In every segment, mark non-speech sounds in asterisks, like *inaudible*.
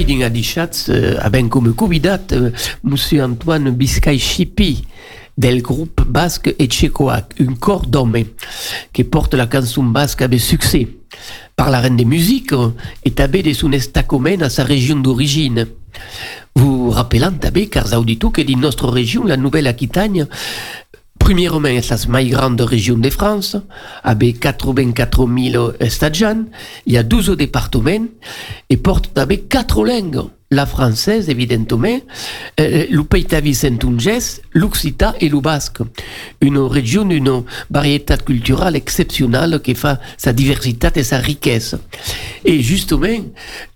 Et Winding Adichatz, euh, avec comme convidat, euh, Monsieur Antoine Biscay-Chipi, del groupe basque Etchecoac, un corps d'homme, qui porte la chanson basque avec succès. Par la reine des musiques, et de son estacomen à sa région d'origine. Vous rappelant car audito que dans notre région, la Nouvelle-Aquitagne, Premièrement, c'est la plus grande région de France, avec 84 000 stagiaires. Il y a 12 départements et porte avec quatre langues. La française, évidemment, euh, le pays saint l'occitan et le basque. Une région d'une variété culturelle exceptionnelle qui fait sa diversité et sa richesse. Et justement,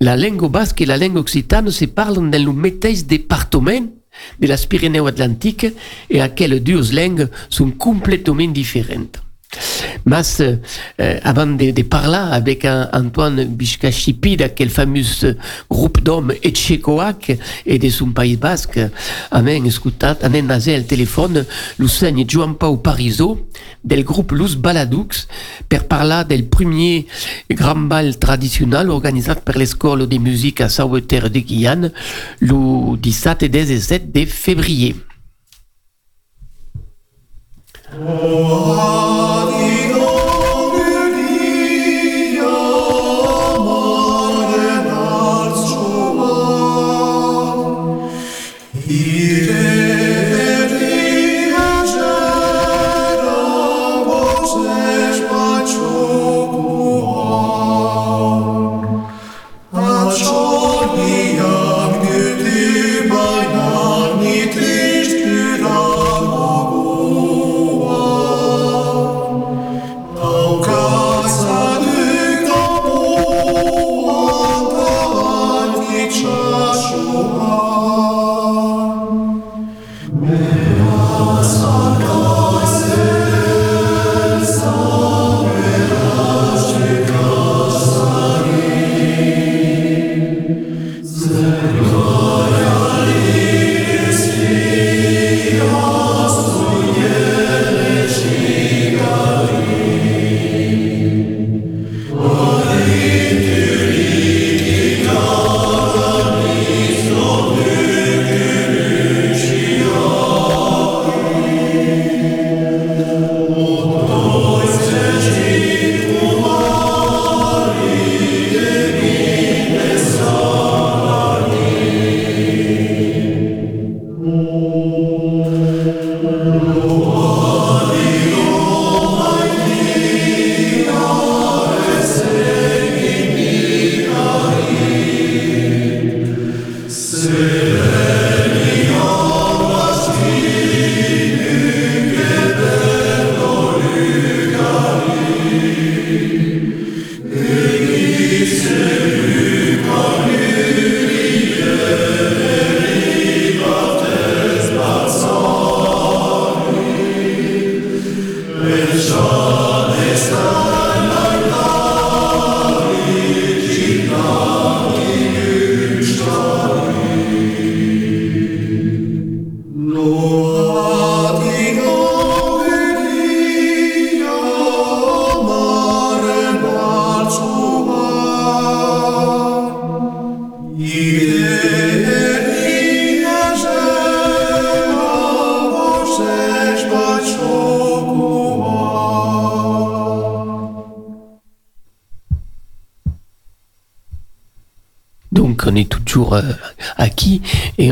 la langue basque et la langue occitane se parlent dans le métis département de las Pyrénées atlantiques et à quelles deux langues sont complètement différentes. Mas, euh, avant de, parler avec un, Antoine Biscachipi, quel fameux groupe d'hommes etchecoac et de son Pays Basque, amen escutat, anen nasé téléphone l'Usseigne Joan Pau Pariso, del groupe Luz Baladux, per parler del premier grand bal traditionnel organisé par l'école de musique à Sauveterre de Guyane, le 17 et 17 de février. Oh,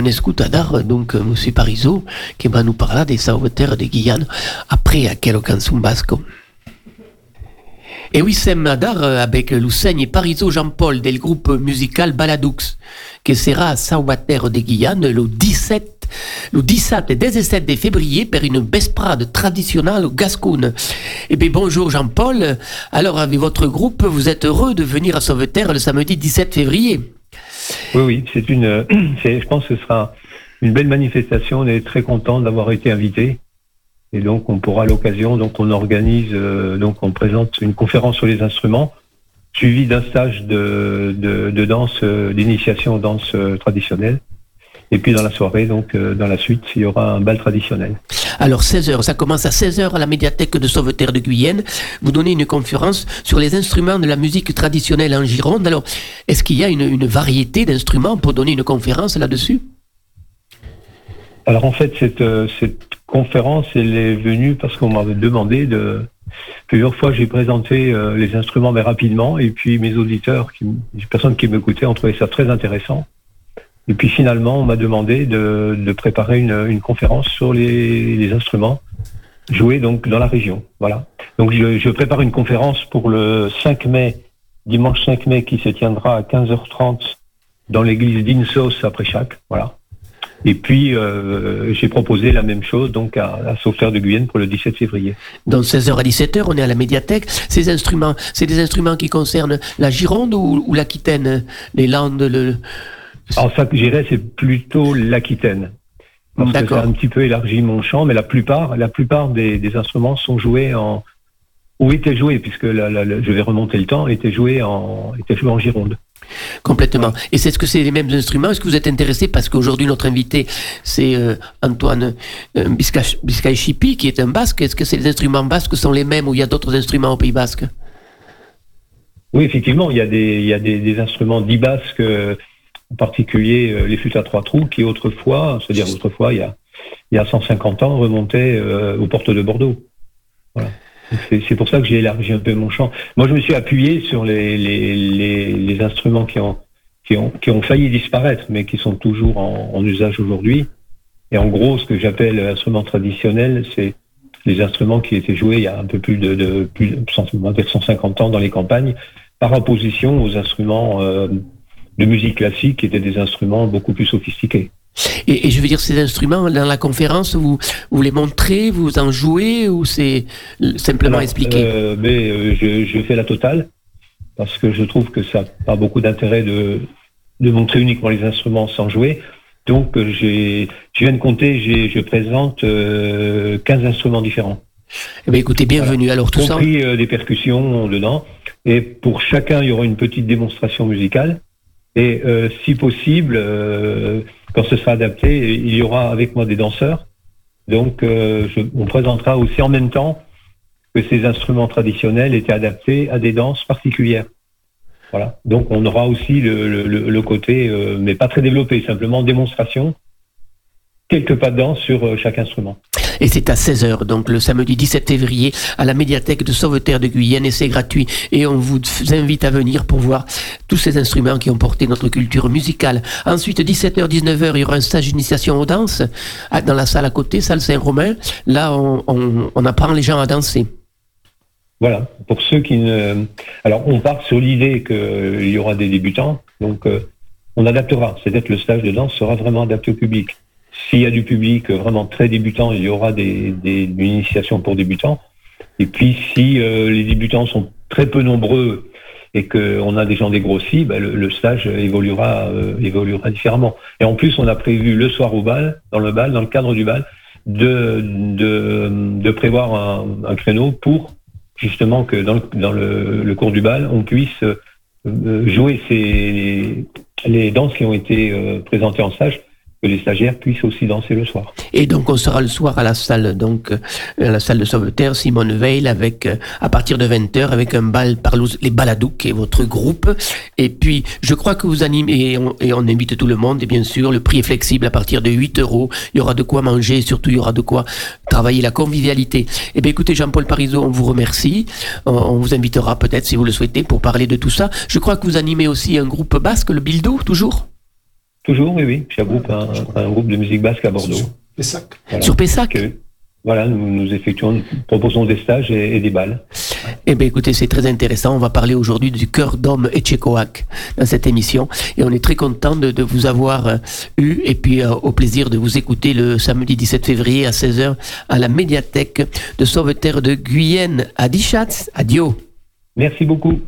et écoute à donc M. Parizeau qui va nous parler des sauveteurs de Guyane après à quelle canson basque. Et oui, c'est Madar avec Lucène Parizeau Jean-Paul del groupe musical Baladoux, qui sera à Sauveterre de Guyane le 17 le 17 et 17 de février pour une besprade traditionnelle au Gascoune. Eh bien, bonjour Jean-Paul. Alors, avec votre groupe, vous êtes heureux de venir à Sauveterre le samedi 17 février oui, oui, c'est une. *clears throat* Je pense que ce sera une belle manifestation. On est très content d'avoir été invité. Et donc, on pourra l'occasion, donc on organise, euh, donc on présente une conférence sur les instruments, suivi d'un stage de, de, danse, euh, d'initiation aux danse euh, traditionnelle. Et puis dans la soirée, donc dans la suite, il y aura un bal traditionnel. Alors 16h, ça commence à 16h à la médiathèque de Sauveterre de Guyenne. Vous donnez une conférence sur les instruments de la musique traditionnelle en Gironde. Alors, est-ce qu'il y a une, une variété d'instruments pour donner une conférence là-dessus? Alors en fait, cette, cette conférence, elle est venue parce qu'on m'avait demandé de, Plusieurs fois, j'ai présenté euh, les instruments, mais rapidement, et puis mes auditeurs, qui, les personnes qui m'écoutaient, ont trouvé ça très intéressant. Et puis finalement, on m'a demandé de, préparer une, conférence sur les, instruments joués donc dans la région. Voilà. Donc je, prépare une conférence pour le 5 mai, dimanche 5 mai, qui se tiendra à 15h30 dans l'église d'Insos après chaque. Voilà. Et puis, euh, j'ai proposé la même chose donc à, à de Guyenne pour le 17 février. Donc 16h à 17h, on est à la médiathèque. Ces instruments, c'est des instruments qui concernent la Gironde ou, ou l'Aquitaine, les Landes le... Alors ça, j'irais, c'est plutôt l'Aquitaine. Parce que ça a un petit peu élargi mon champ, mais la plupart, la plupart des, des instruments sont joués en ou étaient joués, puisque je vais remonter le temps, étaient joués en étaient joués en Gironde. Complètement. Et c'est ce que c'est les mêmes instruments? Est-ce que vous êtes intéressé? Parce qu'aujourd'hui notre invité c'est euh, Antoine euh, Biscay Chipi qui est un basque. Est-ce que c'est les instruments basques sont les mêmes ou il y a d'autres instruments au Pays Basque? Oui, effectivement, il y a des, il y a des, des instruments dits basques, euh, en particulier euh, les flûtes à trois trous, qui autrefois, c'est-à-dire autrefois, il y a, il y a 150 ans, remontaient euh, aux portes de Bordeaux. C'est pour ça que j'ai élargi un peu mon champ. Moi, je me suis appuyé sur les, instruments qui ont, qui, ont, qui ont failli disparaître, mais qui sont toujours en, usage aujourd'hui. Et en gros, ce que j'appelle instrument traditionnel, c'est les instruments qui étaient joués il y a un peu plus de, de plus de 150 ans dans les campagnes, par opposition aux instruments euh, de musique classique, qui étaient des instruments beaucoup plus sophistiqués. Et, et, je veux dire, ces instruments, dans la conférence, vous, vous les montrez, vous en jouez, ou c'est simplement Alors, expliqué? euh, mais, euh, je, je, fais la totale, parce que je trouve que ça n'a pas beaucoup d'intérêt de, de montrer uniquement les instruments sans jouer. Donc, euh, je viens de compter, je présente euh, 15 instruments différents. Eh bien, écoutez, bienvenue. Voilà. Alors, tout compris, ça. Des percussions dedans. Et pour chacun, il y aura une petite démonstration musicale. Et euh, si possible, euh, quand ce sera adapté, il y aura avec moi des danseurs. Donc, euh, je, on présentera aussi en même temps que ces instruments traditionnels étaient adaptés à des danses particulières. Voilà. Donc, on aura aussi le, le, le côté, euh, mais pas très développé, simplement démonstration, quelques pas de danse sur euh, chaque instrument. Et c'est à 16h, donc le samedi 17 février, à la médiathèque de Sauveterre de Guyenne, et c'est gratuit. Et on vous invite à venir pour voir tous ces instruments qui ont porté notre culture musicale. Ensuite, 17h, 19h, il y aura un stage d'initiation aux danses dans la salle à côté, salle Saint-Romain. Là, on, on, on apprend les gens à danser. Voilà, pour ceux qui ne... Alors, on part sur l'idée qu'il y aura des débutants, donc euh, on adaptera. C'est-à-dire que le stage de danse sera vraiment adapté au public. S'il y a du public vraiment très débutant, il y aura des, des, une initiation pour débutants. Et puis, si euh, les débutants sont très peu nombreux et qu'on a des gens dégrossis, ben, le, stage évoluera, euh, évoluera différemment. Et en plus, on a prévu le soir au bal, dans le bal, dans le cadre du bal, de, de, prévoir un, créneau pour justement que dans le, dans le, le cours du bal, on puisse euh, jouer ces, les, les danses qui ont été euh, présentées en stage que les stagiaires puissent aussi danser le soir. Et donc on sera le soir à la salle donc à la salle de Sauveterre Simone Veil avec à partir de 20h avec un bal par les Baladouks est votre groupe et puis je crois que vous animez et on, et on, invite tout le monde et bien sûr le prix est flexible à partir de 8 euros il y aura de quoi manger et surtout il y aura de quoi travailler la convivialité. Et eh bien écoutez Jean-Paul Parizeau on vous remercie on, on vous invitera peut-être si vous le souhaitez pour parler de tout ça. Je crois que vous animez aussi un groupe basque le Bildo toujours? Toujours, oui, oui. J'ai un groupe, un, un, groupe de musique basque à Bordeaux. Sur Pessac. Voilà. Sur Pessac que, Voilà, nous, nous effectuons, nous proposons des stages et, et des balles. Eh bien, écoutez, c'est très intéressant. On va parler aujourd'hui du cœur d'homme Etchecoac dans cette émission. Et on est très content de, de vous avoir euh, eu et puis euh, au plaisir de vous écouter le samedi 17 février à 16h à la médiathèque de Sauveterre de Guyenne à Dichatz. Adio. Merci beaucoup.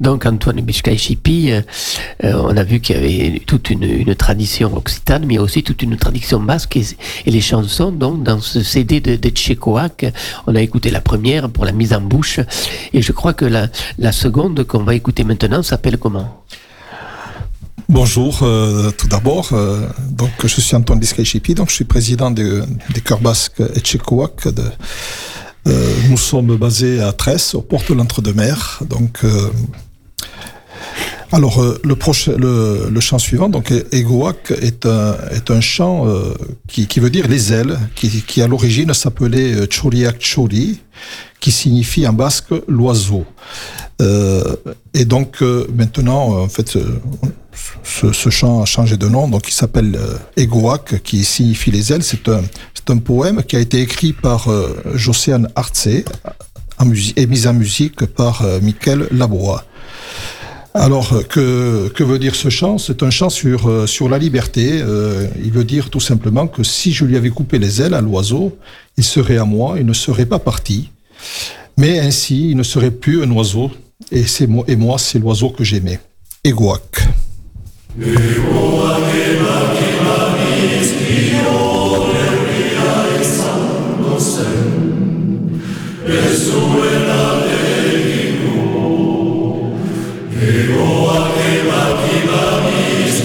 Donc Antoine Bishkai-Chipi, euh, euh, on a vu qu'il y avait toute une, une, tradition occitane, mais aussi toute une tradition basque et, et, les chansons. Donc dans ce CD de, de Tchécoac, on a écouté la première pour la mise en bouche, et je crois que la, la seconde qu'on va écouter maintenant s'appelle comment? Bonjour, euh, tout d'abord. Euh, donc, je suis Antoine Biscay-Chipi, donc je suis président des chœurs basques Etchecoac. De, nous sommes basés à Tresse, aux portes de l'Entre-deux-Mers. Donc, alors, le, prochain, le, chant suivant, donc Egoac, est un, chant qui, qui, veut dire les ailes, qui, à l'origine s'appelait Choriak Chori, qui signifie en basque l'oiseau. et donc, maintenant, en fait, ce, chant a changé de nom, donc il s'appelle euh, Egoac, qui signifie les ailes. C'est un, poème qui a été écrit par euh, Josiane Arce et mis en musique par euh, Michael Labois. Alors, que, que veut dire ce chant? C'est un chant sur, sur la liberté. il veut dire tout simplement que si je lui avais coupé les ailes à l'oiseau, il serait à moi, il ne serait pas parti. Mais ainsi, il ne serait plus un oiseau. Et, c'est moi, c'est l'oiseau que j'aimais. Egoac. Egoa ebat ibanis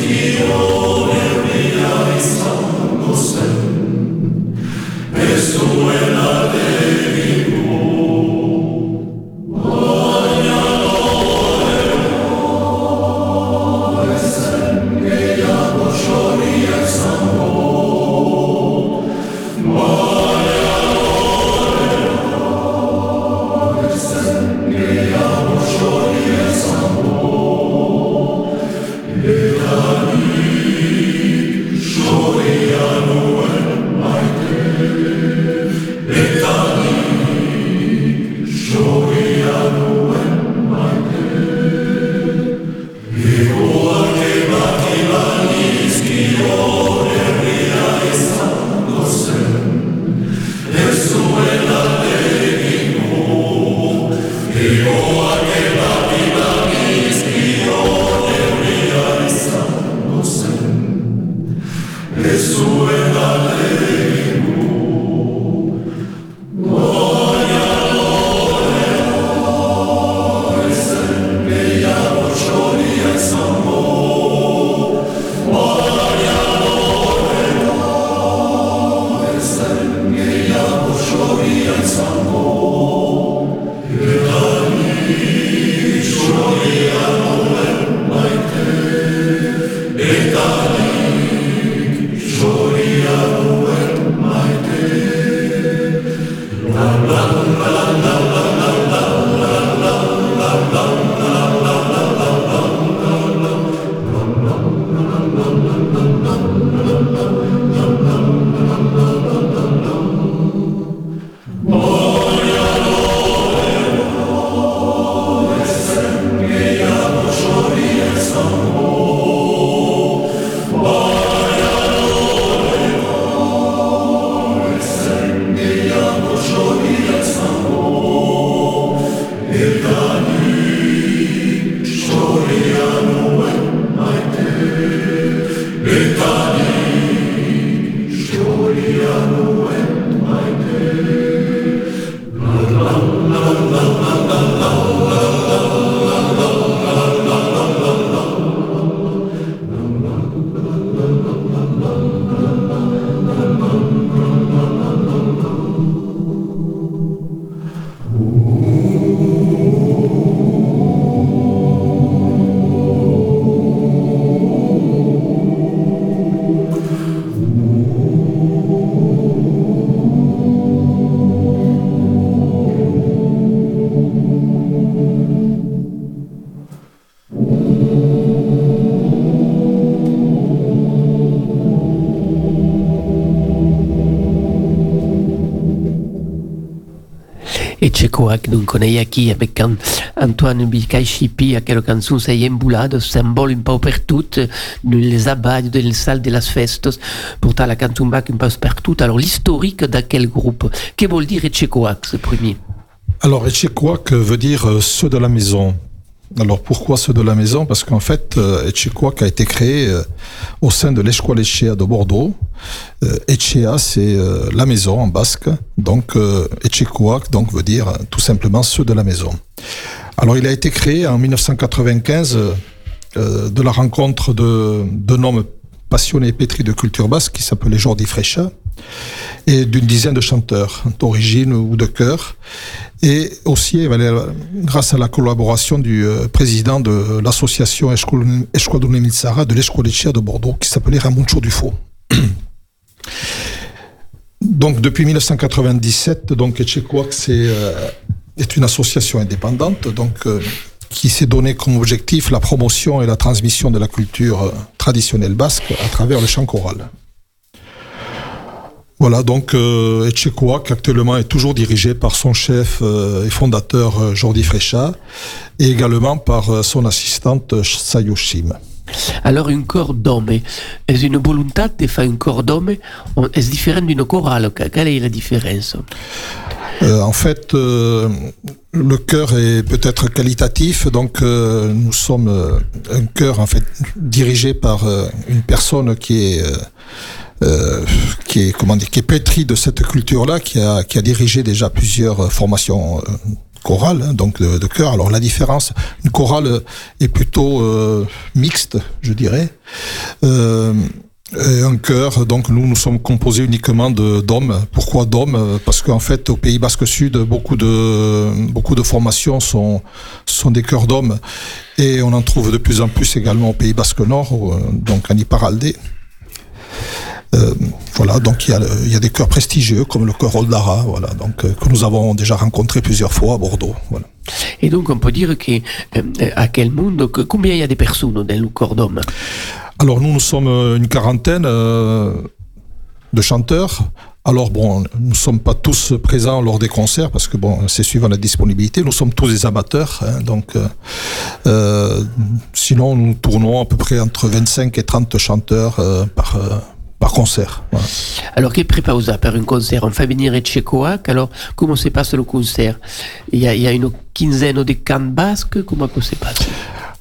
Txekoak d'un coneix aquí avec Antoine Bicay Chipi, aquella cançó sei embulada, symbole un peu per tot, les aballes, de les salles de les festes, pourtant la cançó bac un peu per tot. Alors l'historique d'aquel groupe, que vol dire Txekoak, ce premier? Alors Txekoak veut dire ceux de la maison. Alors pourquoi ceux de la maison? Parce qu'en fait, euh, a été créé euh, au sein de l'Escuela Echea de Bordeaux. Euh, Echea, c'est la maison en basque. Donc euh, donc veut dire tout simplement ceux de la maison. Alors il a été créé en 1995 euh, de la rencontre d'un homme passionné et pétri de culture basque qui s'appelait Jordi Frecha et d'une dizaine de chanteurs d'origine ou de chœur. Et aussi, grâce à la collaboration du euh, président de l'association Esquadrone Mitsara de l'Esquadrone de Bordeaux, qui s'appelait Ramoncho Dufaux. *clears throat* Donc, depuis 1997, donc, euh, est une association indépendante, donc, euh, qui s'est donné comme objectif la promotion et la transmission de la culture euh, traditionnelle basque à travers le chant choral. Voilà, donc euh, actuellement est toujours dirigé par son chef et fondateur Jordi Frecha et également par son assistante Sayoshim. Alors, un corps d'homme, est une volonté de faire un corps d'homme on- est différent d'une chorale? Que- Quelle est la différence? Euh, en fait, euh, le chœur est peut-être qualitatif, donc euh, nous sommes un chœur en fait dirigé par une personne qui est euh, qui est comment dire, qui est pétrie de cette culture-là, qui a qui a dirigé déjà plusieurs formations. Chorales, hein, donc de, de chœur. Alors la différence, une chorale euh, est plutôt euh, mixte, je dirais. Euh, un chœur, donc nous, nous sommes composés uniquement d'hommes. Pourquoi d'hommes? Parce qu'en fait, au Pays Basque Sud, beaucoup de formations sont des chœurs d'hommes, et on en trouve de plus en plus également au Pays Basque Nord, donc en Iparaldé. Euh, voilà, donc il y, a, il y a des chœurs prestigieux comme le chœur Oldara, voilà, donc euh, que nous avons déjà rencontré plusieurs fois à Bordeaux. Voilà. Et donc, on peut dire que, euh, à quel monde, que- combien il y a de personnes dans le corps d'homme? Alors nous, nous sommes une quarantaine euh, de chanteurs. Alors bon, nous ne sommes pas tous présents lors des concerts parce que bon, c'est suivant la disponibilité. Nous sommes tous des amateurs, hein, donc euh, sinon nous tournons à peu près entre 25 et 30 chanteurs euh, par par concert. Voilà. Alors, que prépare ça pour un concert On fait venir Etchecoac, alors comment se passe le concert? Il y, a, il y a une quinzaine de cannes basques, comment ça se passe?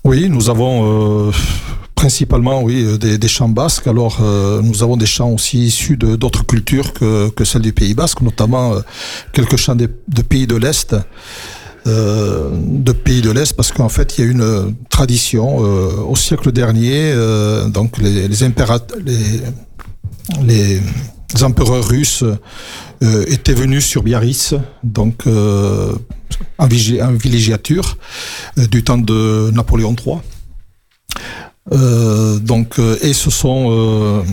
Oui, nous avons euh, principalement oui euh, des, des chants basques. Alors euh, nous avons des chants aussi issus de d'autres cultures que, que celles du Pays Basque, notamment euh, quelques chants de pays de l'Est. euh, de pays de l'Est parce qu'en fait il y a une tradition au siècle dernier donc les, les impérat- les, les empereurs russes euh, étaient venus sur Biarritz donc euh, en, villégiature euh, du temps de Napoléon III euh, donc, et ce sont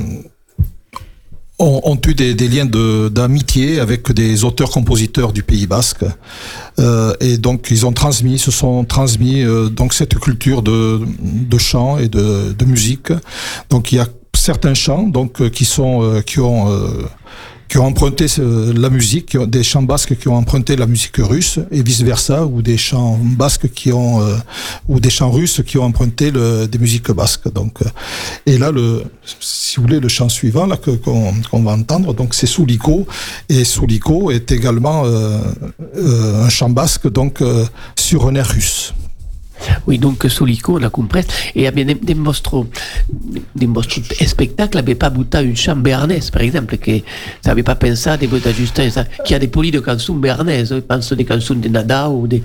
ont, eu des, des liens d'amitié avec des auteurs-compositeurs du Pays Basque, et donc ils ont transmis, se sont transmis donc cette culture de, de chant et de, de musique. Donc il y a certains chants donc euh, qui sont euh, qui ont euh, qui ont emprunté la musique, des chants basques qui ont emprunté la musique russe et vice versa, ou des chants basques qui ont ou des chants russes qui ont emprunté le, des musiques basques. Donc, et là, le, si vous voulez, le chant suivant là qu'on va entendre, donc c'est Souliko et Souliko est également un chant basque donc sur un air russe. Oui, donc Solico, on a compris. Et il y a bien des, des vostres spectacles, n'avait pas bouté une chambre béarnaise, par exemple, que ça n'avait pas pensé à des bouts d'ajustement, ça, qui a des polis de chansons béarnaises, je pense des chansons de Nada ou des,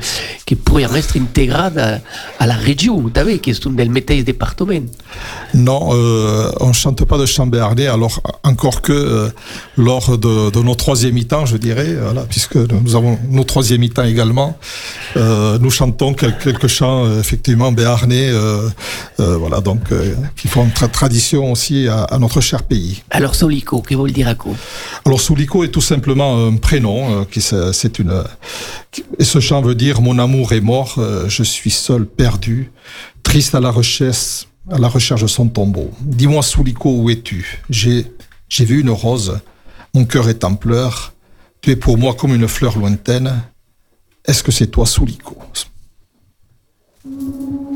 qui pourraient être intégrées à, à la région, vous savez, qui sont des métiers département. Non, on chante pas de chant béarnais, alors encore que euh, lors de, de nos troisième mi-temps, je dirais, voilà, puisque nous avons nos troisième mi-temps également, euh, nous chantons quel- quelques chants euh, effectivement béarnais, euh, euh, voilà, donc qui font tra- tradition aussi à, à notre cher pays. Alors Solico, que veut dire à quoi Alors Souliko est tout simplement un prénom, qui c'est une qui- et ce chant veut dire mon amour est mort, je suis seul, perdu, triste à la recherche à la recherche de son tombeau. Dis-moi Souliko où es-tu? J'ai j'ai vu une rose, mon cœur est en pleurs, tu es pour moi comme une fleur lointaine. Est-ce que c'est toi Souliko? Oh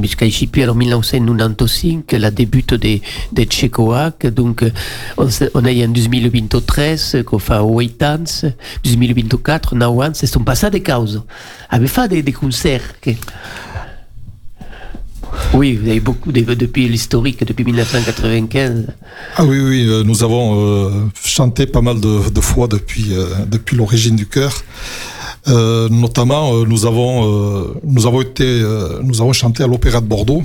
qui avec Antoine Biscay-Chipi, alors 1995, la débute de, de Tchécoac, donc on, on eu en 2023 qu'on fait 8 ans, 2024, 9 ans, c'est sont passés des causes. Avez fait des, des concerts que... Oui, vous avez beaucoup de, depuis l'historique, depuis 1995. Ah oui, oui, euh, nous avons euh, chanté pas mal de, de fois depuis, euh, depuis l'origine du chœur. Euh, notamment, euh, nous avons euh, nous avons été nous avons chanté à l'Opéra de Bordeaux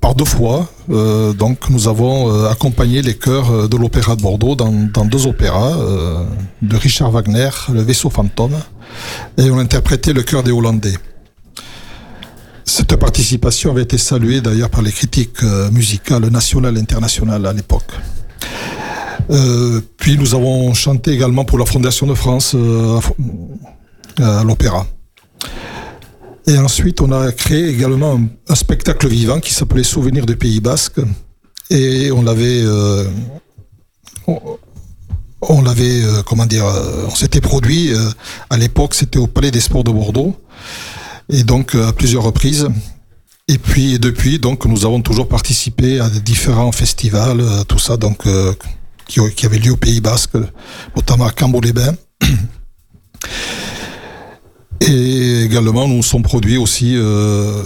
par deux fois. Donc, nous avons accompagné les chœurs de l'Opéra de Bordeaux dans, deux opéras de Richard Wagner, Le Vaisseau fantôme, et on interprétait le chœur des Hollandais. Cette participation avait été saluée d'ailleurs par les critiques musicales nationales et internationales à l'époque. Euh, puis nous avons chanté également pour la Fondation de France euh, à, à l'Opéra. Et ensuite, on a créé également un, spectacle vivant qui s'appelait Souvenirs du Pays Basque. Et on l'avait... Euh, on, l'avait, euh, comment dire, euh, on s'était produit, euh, à l'époque, c'était au Palais des Sports de Bordeaux, et donc euh, à plusieurs reprises. Et puis, depuis, donc, nous avons toujours participé à différents festivals, euh, tout ça, donc, euh, qui, avaient lieu au Pays Basque, notamment à Cambo-les-Bains. Et également, nous sommes produits aussi euh,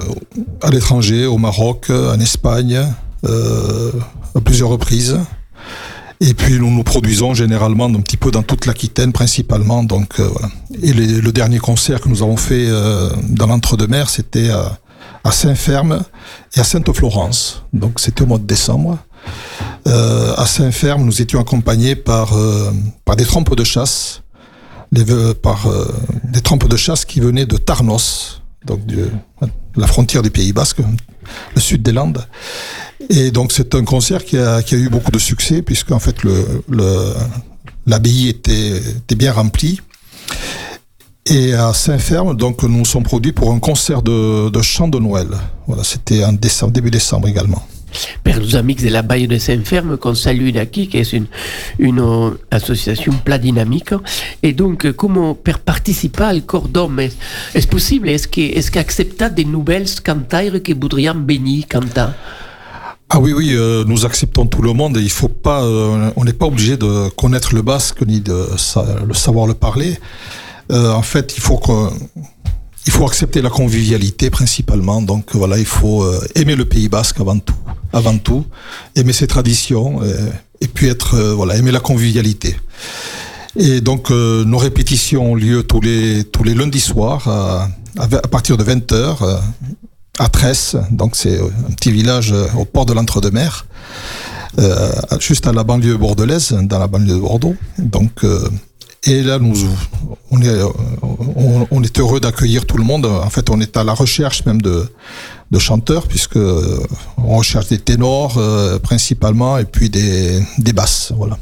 à l'étranger, au Maroc, en Espagne, euh, à plusieurs reprises. Et puis nous nous produisons généralement un petit peu dans toute l'Aquitaine principalement. Donc euh, voilà. Et le dernier concert que nous avons fait dans l'entre-deux-mers, c'était à, à Saint-Ferme et à Sainte-Florence. Donc c'était au mois de décembre. Euh, à Saint-Ferme, nous étions accompagnés par, euh, par des trompes de chasse, les, par euh, des trompes de chasse qui venaient de Tarnos, donc la frontière du Pays Basque, le sud des Landes. Et donc c'est un concert qui a, qui a eu beaucoup de succès puisque en fait le, le l'abbaye était, était bien remplie. Et à Saint-Ferme, donc nous nous sommes produits pour un concert de, de chant de Noël. Voilà, c'était en décembre, début décembre également. Per nos amics de la Baie de Saint-Ferme, qu'on salue d'aquí, qui est une, euh, association pla dynamique. Et donc, euh, comment per participer al cor d'homme, est, est possible? Est-ce que est des nouvelles cantaires que voudrions venir cantar Ah oui, oui, euh, nous acceptons tout le monde et il faut pas, on n'est pas obligé de connaître le basque ni de savoir le parler. En fait, il faut que, il faut accepter la convivialité principalement. Donc voilà, il faut euh, aimer le Pays Basque avant tout, avant tout, aimer ses traditions et, et puis être, euh, voilà, aimer la convivialité. Et donc euh, nos répétitions ont lieu tous les tous les lundis soirs à, à, partir de 20 h à Tresse, donc c'est un petit village euh, au port de l'Entre-deux-Mers, euh, juste à la banlieue bordelaise, dans la banlieue de Bordeaux. Donc, euh, et là, nous, on est, heureux d'accueillir tout le monde. En fait, on est à la recherche même de, chanteurs, puisque on recherche des ténors euh, principalement, et puis des, des basses, voilà.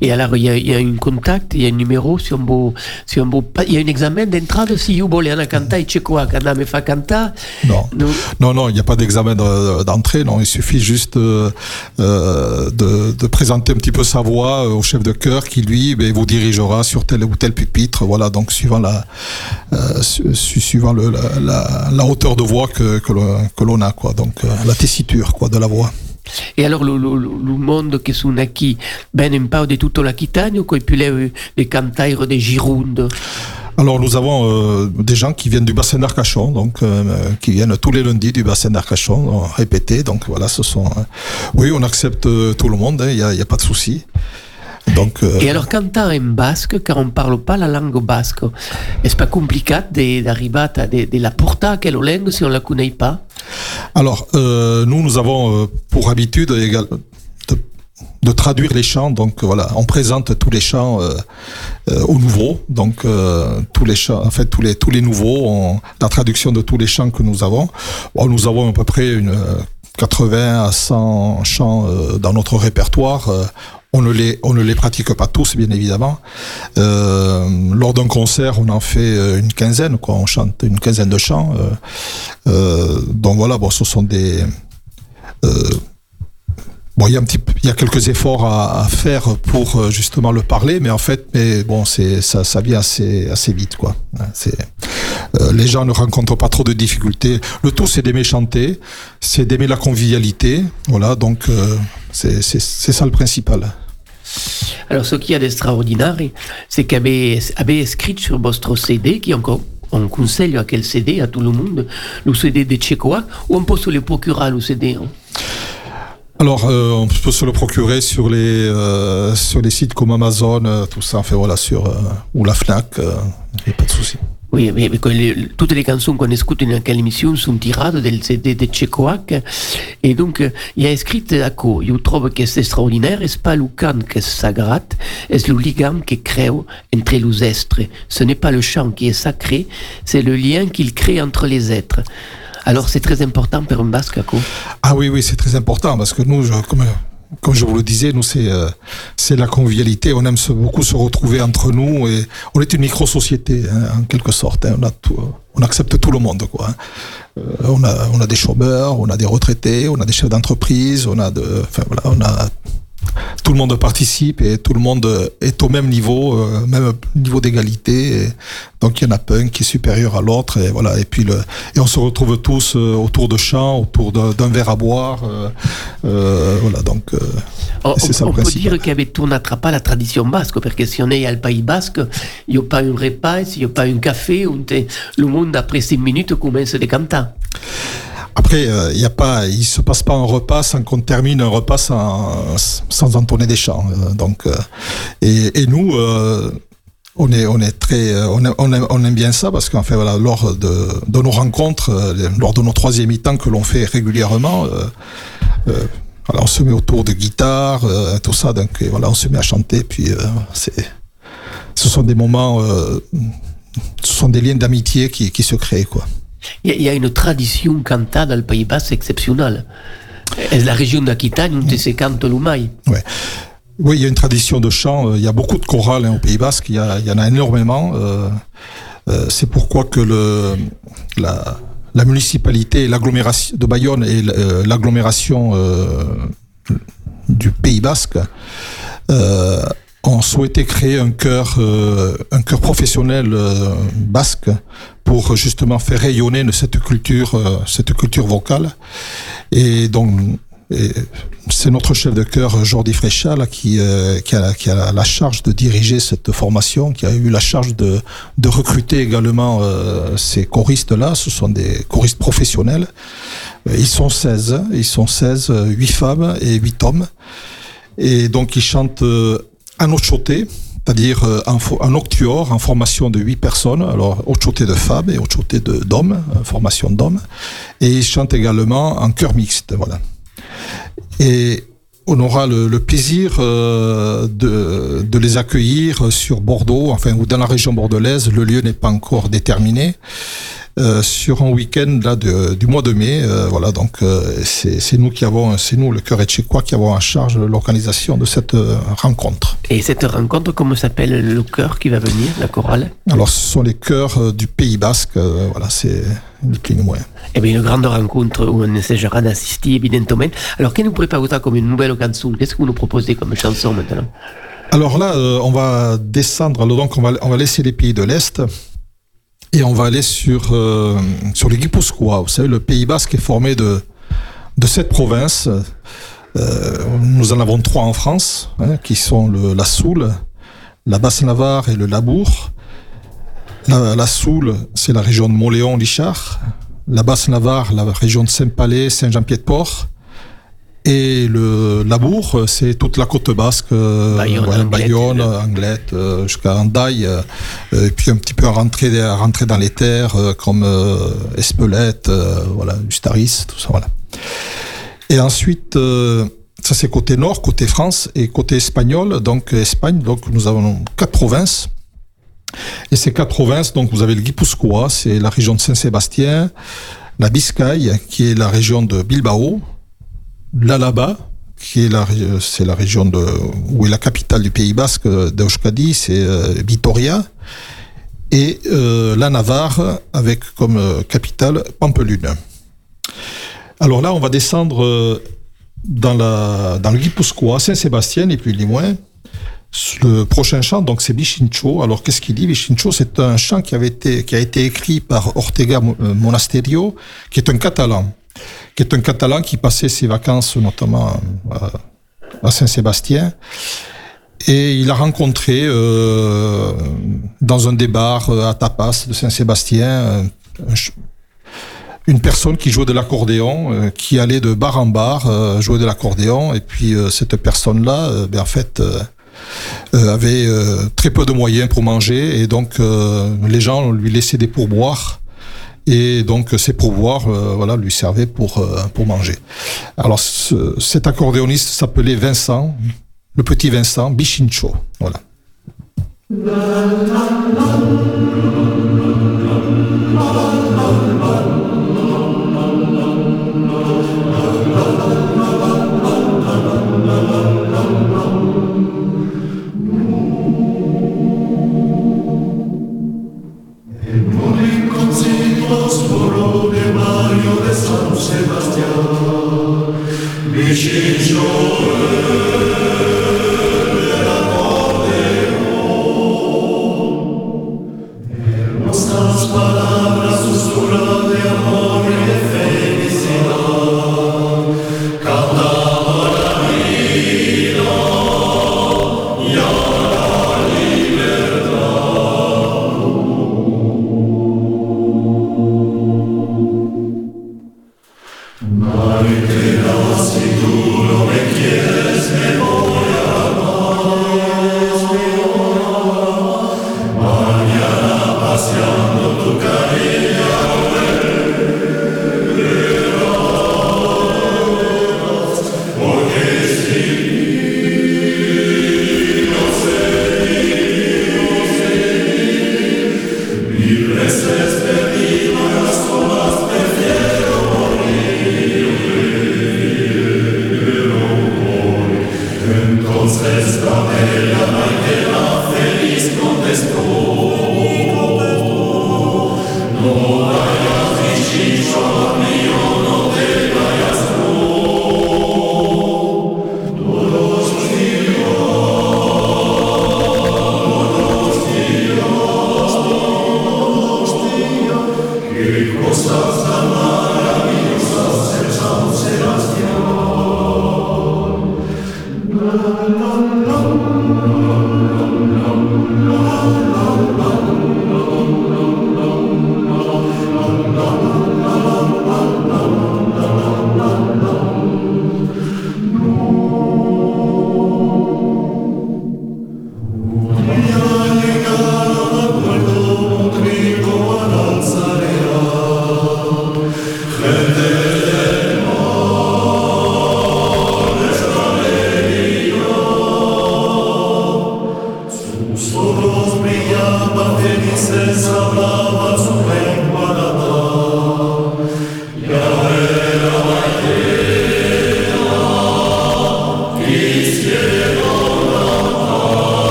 Et alors, il y, a, il y a un contact, il y a un numéro, si on veut, si on veut, pas- il y a un examen d'entrée si vous voulez aller cantar et quoi, quand on me fait cantar. Non. Non, non, il n'y a pas d'examen de- d'entrée. Non, il suffit juste euh, euh, de, de présenter un petit peu sa voix euh, au chef de chœur qui lui ben, vous dirigera sur tel ou tel pupitre. Voilà, donc suivant la euh, su- su- suivant le, la, la, la hauteur de voix que que l'on a, quoi. Donc la tessiture, quoi, de la voix. Et alors, le, le, le monde qui sont acquis, ben, un peu de toute l'Aquitaine, ou quoi, et puis les, les cantaires des Girondes. Alors nous avons euh, des gens qui viennent du bassin d'Arcachon, donc euh, qui viennent tous les lundis du bassin d'Arcachon, euh, répéter. Donc voilà, ce sont. euh, oui, on accepte euh, tout le monde, hein, il n'y a, pas de souci. Donc. euh, Et alors, cantar en basque, car on ne parle pas la langue basque, est-ce pas compliqué de- d'arriver à de, de la porter à quelle langue si on ne la connaît pas? Alors, euh, nous, nous avons euh, pour habitude de, traduire les chants. Donc voilà, on présente tous les chants euh, euh, aux nouveaux. Donc euh, tous les chants, en fait, tous les tous les nouveaux, la traduction de tous les chants que nous avons. Bon, nous avons à peu près une euh, 80 à 100 chants euh, dans notre répertoire. On ne les pratique pas tous, bien évidemment. Euh, lors d'un concert, on en fait euh, une quinzaine. On chante une quinzaine de chants. Euh, donc voilà, bon, ce sont des Bon, il y a un petit, il y a quelques efforts à, faire pour justement le parler, mais en fait, mais bon, c'est ça, vient assez vite, quoi. Les gens ne rencontrent pas trop de difficultés. Le tout, c'est d'aimer chanter, c'est d'aimer la convivialité, voilà. Donc, c'est ça le principal. Alors, ce qu'il y a d'extraordinaire, c'est qu'avait avait écrit sur votre CD, qui encore on conseille à quel CD à tout le monde, le CD de Tchécois, ou on peut se le procurer le CD alors, euh, on peut se le procurer sur les euh, sur les sites comme Amazon, euh, tout ça. Enfin voilà, sur euh, ou la Fnac, il n'y a pas de souci. Oui, mais, toutes les chansons qu'on écoute dans quelle émission sont tirées CD de Tchécoac. Et donc, il y a écrit à quoi Je trouve que c'est extraordinaire. C'est pas le can qui sagrat, c'est le ligam qui crée entre les êtres. Ce n'est pas le chant qui est sacré, c'est le lien qu'il crée entre les êtres. Alors c'est très important pour un basque, quoi. Ah oui, oui, c'est très important parce que nous, comme, comme je vous le disais, nous c'est euh, la convivialité. On aime beaucoup se retrouver entre nous et on est une micro-société hein, en quelque sorte. Hein. On accepte tout le monde, quoi. Hein. Euh, on a on a des chômeurs, on a des retraités, on a des chefs d'entreprise, on a de, voilà, on a tout le monde participe et tout le monde est au même niveau, euh, même niveau d'égalité. Donc il y en a pas un qui est supérieur à l'autre et voilà. Et puis le, et on se retrouve tous euh, autour de champs, autour d'un verre à boire. Euh, euh voilà donc. on, ça on peut dire qu'avec tout n'attrape pas la tradition basque parce que si on est au Pays Basque, il n'y a pas un repas, il n'y a pas un café, où le monde après six minutes commence des cantants. Après, il euh, a pas, il se passe pas un repas sans qu'on termine un repas sans, sans entonner des chants. Euh, donc, euh, et, nous, on est, on est très, on, aime, bien ça parce qu'en fait, voilà, lors de, de nos rencontres, lors de nos troisième mi-temps que l'on fait régulièrement, on se met autour de guitare, tout ça, donc voilà, on se met à chanter, puis c'est, ce sont des moments, ce sont des liens d'amitié qui, qui se créent, quoi. Il y, a une tradition cantata dans le Pays Bas exceptionnelle. La région d'Aquitaine, où se cante l'Umaï. Ouais. Oui, il y a une tradition de chant. Euh, il y a beaucoup de chorales hein, au Pays Basque. Il y, en a énormément. Euh, euh, c'est pourquoi que la, municipalité l'agglomération de Bayonne et l'agglomération du Pays Basque euh, ont souhaité créer un chœur, euh, un chœur professionnel euh, basque pour justement faire rayonner cette culture, euh, cette culture vocale. Et donc, c'est notre chef de chœur Jordi Frécha là, qui, euh, qui, a, qui, a, la charge de diriger cette formation, qui a eu la charge de, de recruter également euh, ces choristes-là. Ce sont des choristes professionnels. Ils sont 16, ils sont 16, 8 femmes et 8 hommes. Et donc ils chantent un ochoté, c'est-à-dire euh, un, un octuor en formation de huit personnes, alors ochoté de femmes et ochoté d'hommes, formation d'hommes, et ils chantent également en chœur mixte, voilà. Et on aura le, plaisir euh, de, de, les accueillir sur Bordeaux, enfin ou dans la région bordelaise. Le lieu n'est pas encore déterminé. Euh, sur un week-end là de, du mois de mai. Euh, voilà, donc euh, c'est nous qui avons, c'est nous le cœur et quoi qui avons en charge l'organisation de cette euh, rencontre. Et cette rencontre, comment s'appelle le chœur qui va venir, la chorale? Alors, ce sont les chœurs euh, du Pays Basque. voilà, c'est. Eh bien, une grande rencontre où on essaiera d'assister, évidemment. Alors, qu'est-ce que nous préparez comme une nouvelle chanson? Qu'est-ce que vous nous proposez comme chanson maintenant? Alors là, euh, on va descendre. Donc, on va, on va laisser les pays de l'Est. Et on va aller sur, euh, sur le Guipuscoa. Vous savez, le Pays Basque est formé de, de sept provinces. Euh, nous en avons trois en France, hein, qui sont la Soule, la Basse-Navarre et le Labour. La, la Soule, c'est la région de Montléon-Lichard. La Basse-Navarre, la région de Saint-Palais, Saint-Jean-Pied-de-Port. Et le Labour, c'est toute la côte basque, Bayonne, ouais, Anglette, Bayonne euh. Anglette, euh, jusqu'à Andaille, euh, et puis un petit peu à rentrer, à rentrer dans les terres euh, comme euh, Espelette, euh, voilà, Ustaris, tout ça, voilà. Et ensuite, euh, ça c'est côté nord, côté France, et côté espagnol, donc Espagne, donc nous avons quatre provinces. Et ces quatre provinces, donc vous avez le Guipuscoa, c'est la région de Saint-Sébastien, la Biscaye, qui est la région de Bilbao, l'Alaba, qui est la, c'est la région où est la capitale du Pays Basque d'Euskadi, c'est euh, Vitoria, et euh, la Navarre avec comme euh, capitale Pampelune. Alors là, on va descendre euh, dans, la, le Guipuscoa, Saint-Sébastien, ni plus ni moins. Le prochain chant, donc, c'est Bichincho. Alors, qu'est-ce qu'il dit Bichincho, c'est un chant qui avait été, qui a été écrit par Ortega Monasterio, qui est un catalan, qui est un catalan qui passait ses vacances, notamment à Saint-Sébastien. Et il a rencontré euh, dans un des bars euh, à Tapas de Saint-Sébastien euh, une personne qui jouait de l'accordéon, euh, qui allait de bar en bar jouer de l'accordéon. Et puis cette personne-là, ben, en fait, avait très peu de moyens pour manger. Et donc les gens lui laissaient des pourboires. Et donc ces pourboires, voilà, lui servaient pour pour manger. Alors cet accordéoniste s'appelait Vincent le petit Vincent Bichincho. Voilà.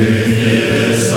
Veni es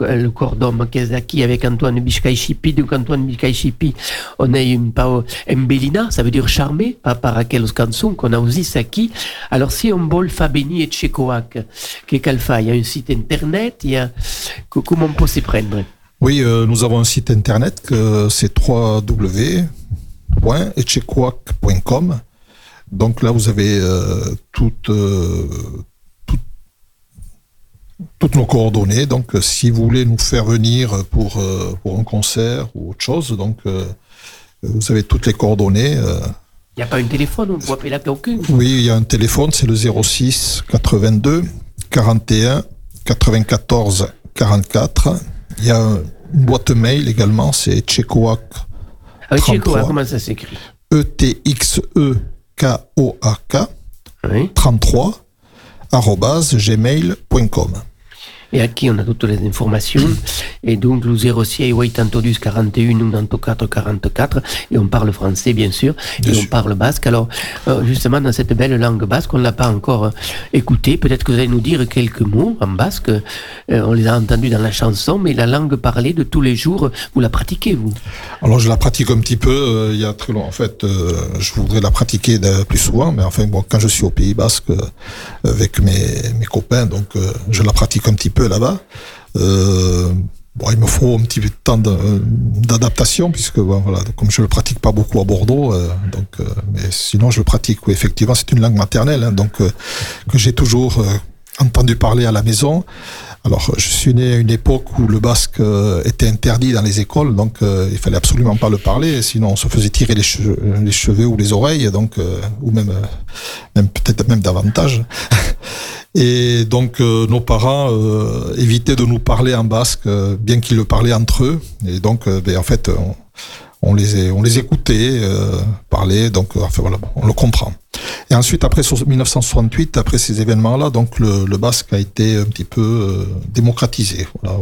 le d'homme qui avec Antoine Biscay-Chipi. Donc, Antoine Biscay-Chipi, on a une pao embellina, ça veut dire charmé, par, par aquelles chansons qu'on a aussi qui. Alors, si on bol Fabeni et Tchécoac, qu'est Il y a un site internet, il y a, comment on peut s'y prendre? Oui, nous avons un site internet, c'est www.etchecoac.com. Donc là, vous avez euh, euh, toutes, nos coordonnées. Donc, euh, si vous voulez nous faire venir pour, pour un concert ou autre chose, donc vous avez toutes les coordonnées. Il n'y a pas un téléphone, on peut appeler la aucune Oui, il y a un téléphone, c'est le 06 82 41 94 44. Il y a une boîte mail également, c'est Tchekoak. Ah Tchekoak, comment ça s'écrit? E-T-X-E K-O-A-K, 33, gmail.com et à qui on a toutes les informations. Et donc, le 06 8 41 94 44, et on parle français, bien sûr, et on parle basque. Alors, euh, justement, dans cette belle langue basque, on ne l'a pas encore euh, écouté. Peut-être que vous allez nous dire quelques mots en basque. Euh, on les a entendus dans la chanson, mais la langue parlée de tous les jours, vous la pratiquez, vous? Alors, je la pratique un petit peu. il y a très long. En fait, je voudrais la pratiquer de, plus souvent, mais enfin, bon, quand je suis au Pays Basque, avec mes, mes copains, donc, je la pratique un petit peu là-bas. Euh, bon, il me faut un petit peu de temps d'adaptation puisque voilà, comme je le pratique pas beaucoup à Bordeaux, euh, donc euh, mais sinon je le pratique. Oui, effectivement, c'est une langue maternelle, hein, donc que j'ai toujours entendu parler à la maison. Alors, je suis né à une époque où le basque était interdit dans les écoles, donc il fallait absolument pas le parler, sinon on se faisait tirer les, cheveux, les cheveux ou les oreilles, donc ou même, même peut-être même davantage. *laughs* Et donc euh, nos parents euh, évitaient de nous parler en basque, euh, bien qu'ils le parlaient entre eux. Et donc, ben, en fait, on, les, on les écoutait parler. Donc, enfin voilà, on le comprend. Et ensuite, après 1968, après ces événements-là, donc le, basque a été un petit peu démocratisé. Voilà,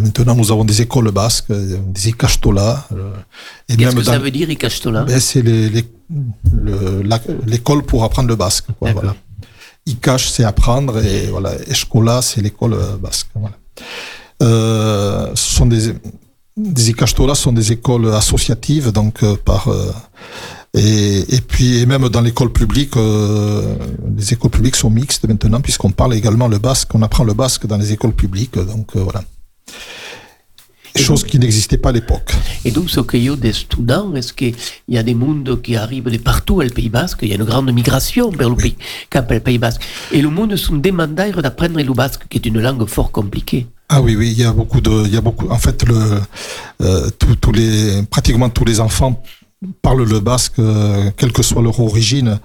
maintenant, nous avons des écoles basques, des ikastola. Qu'est-ce que ça veut dire ikastola? Ben, C'est l'école pour apprendre le basque. Quoi, voilà. ICACH, c'est apprendre, et voilà, Escola, c'est l'école euh, basque. Voilà. Euh, ce sont des, des sont des écoles associatives, donc euh, par euh, et, et, puis et même dans l'école publique, euh, les écoles publiques sont mixtes maintenant puisqu'on parle également le basque, on apprend le basque dans les écoles publiques, donc voilà chose qui n'existait pas à l'époque. Et donc, ce qu'il y a des étudiants, est-ce qu'il y a des mondes qui arrivent de partout au Pays Basque? Il y a une grande migration vers le pays, cap le Pays Basque. Et le monde sont demandés d'apprendre le basque, qui est une langue fort compliquée. Ah oui, oui, il y a beaucoup de, il y a beaucoup. En fait, le, euh, tous les, pratiquement tous les enfants parlent le basque, euh, quelle que soit leur origine.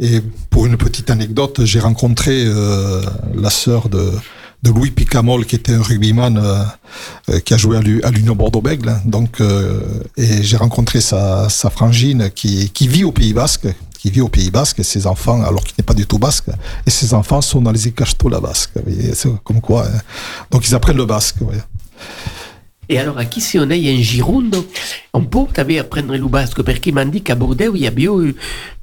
Et pour une petite anecdote, j'ai rencontré euh, la sœur de de Louis Picamol, qui était un rugbyman euh, euh, qui a joué à l'Union Bordeaux-Bègle. Donc, euh, et j'ai rencontré sa, sa frangine qui, qui vit au Pays Basque, qui vit au Pays Basque, et ses enfants, alors qu'il n'est pas du tout basque, et ses enfants sont dans les la basque. C'est comme quoi. Hein. Donc, ils apprennent le basque. Et alors, à qui si on est en Gironde, on peut apprendre le basque, parce qu'il m'a dit qu'à Bordeaux, il y a bien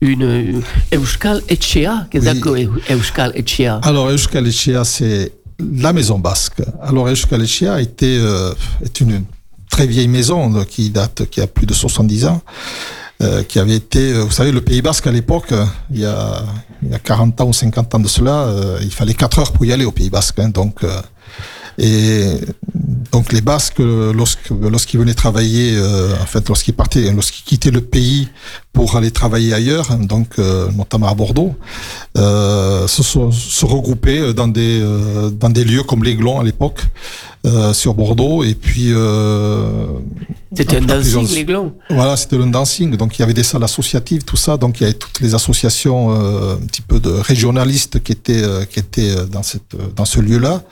une Euskal Etchea. Qu'est-ce que Euskal Etchea Alors, Euskal Etchea, c'est la maison basque. Alors Euskal était euh, est une très vieille maison qui date qui a plus de 70 ans. Euh, qui avait été, euh, vous savez, le Pays Basque à l'époque, il, y a, il y a 40 ans ou 50 ans de cela, il fallait 4 heures pour y aller au Pays Basque. Hein, donc, et donc les Basques, lorsqu'ils venaient travailler, euh, en fait, lorsqu'ils partaient, lorsqu'ils quittaient le pays pour aller travailler ailleurs, donc euh, notamment à Bordeaux, euh, se, se, regroupaient dans des euh, dans des lieux comme l'Aiglon à l'époque euh, sur Bordeaux, et puis c'était un dancing l'Aiglon. Voilà, c'était un dancing. Donc il y avait des salles associatives, tout ça. Donc il y avait toutes les associations un petit peu de régionalistes qui étaient qui étaient dans cette dans ce lieu-là.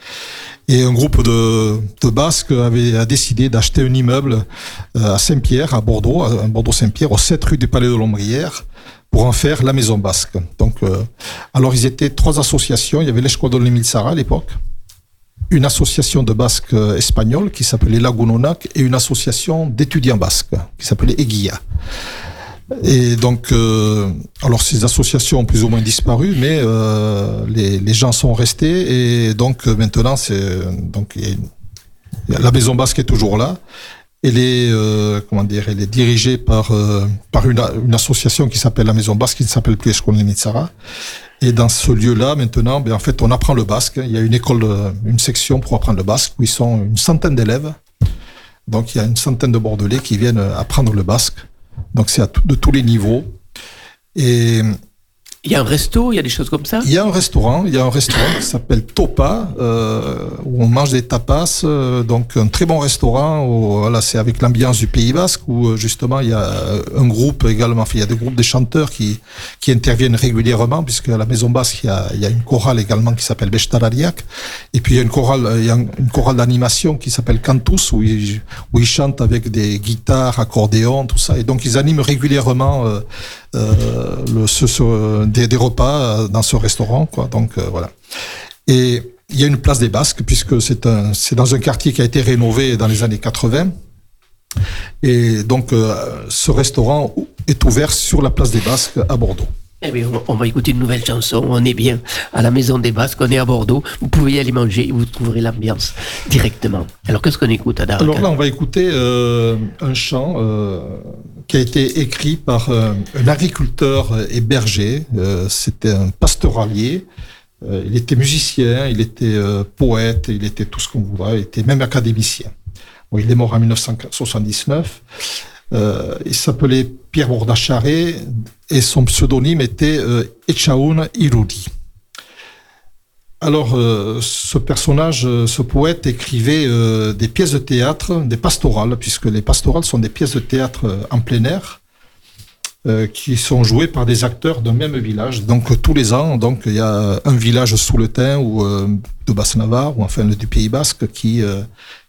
Et un groupe de, de Basques avait a décidé d'acheter un immeuble euh, à Saint-Pierre, à Bordeaux, à Bordeaux-Saint-Pierre, au 7 rue du Palais de l'Ombrière, pour en faire la maison basque. Donc, euh, alors ils étaient trois associations. Il y avait l'Esquadron Emile Sara à l'époque, une association de basques espagnols qui s'appelait Lagunonac et une association d'étudiants basques qui s'appelait Eguilla. Et donc, euh, alors ces associations ont plus ou moins disparu, mais euh, les, les, gens sont restés et donc maintenant c'est donc la maison basque est toujours là. Elle est euh, comment dire, elle est dirigée par par une, une, association qui s'appelle la Maison Basque, qui ne s'appelle plus Escole Nitsara. Et dans ce lieu-là, maintenant, ben, en fait, on apprend le basque. Il y a une école, une section pour apprendre le basque où ils sont une centaine d'élèves. Donc, il y a une centaine de Bordelais qui viennent apprendre le basque. Donc c'est de tous les niveaux. Il y a un resto, il y a des choses comme ça? Il y a un restaurant, il y a un restaurant qui s'appelle Topa, euh, où on mange des tapas, euh, donc un très bon restaurant, où, voilà, c'est avec l'ambiance du Pays Basque, où euh, justement il y a un groupe également, il y a des groupes de chanteurs qui, qui interviennent régulièrement, puisque à la Maison Basque, il y a, il y a une chorale également qui s'appelle Bestarariak, et puis il y a une chorale, il chorale d'animation qui s'appelle Cantus, où ils, chantent avec des guitares, accordéons, tout ça, et donc ils animent régulièrement euh, le, ce, des, des, repas dans ce restaurant, quoi. Donc euh, voilà. Et il y a une place des Basques puisque c'est un, c'est dans un quartier qui a été rénové dans les années 80. Et donc euh, ce restaurant est ouvert sur la place des Basques à Bordeaux. Eh bien, on va écouter une nouvelle chanson. On est bien à la Maison des Basques, on est à Bordeaux. Vous pouvez y aller manger et vous trouverez l'ambiance directement. Alors, qu'est-ce qu'on écoute, Adar Alors là, on va écouter euh, un chant euh, qui a été écrit par euh, un agriculteur et berger. Euh, C'était un pastoralier. Euh, il était musicien, il était euh, poète, il était tout ce qu'on voudrait, il était même académicien. Bon, il est mort en 1979. Euh, il s'appelait Pierre Bordacharé et son pseudonyme était Echaoun Irudi. Alors, euh, ce personnage, euh, ce poète écrivait euh, des pièces de théâtre, des pastorales, puisque les pastorales sont des pièces de théâtre en plein air, qui sont jouées par des acteurs d'un même village. Donc, tous les ans, donc il y a un village sous le Tain ou de Basse-Navarre, ou enfin du Pays Basque, qui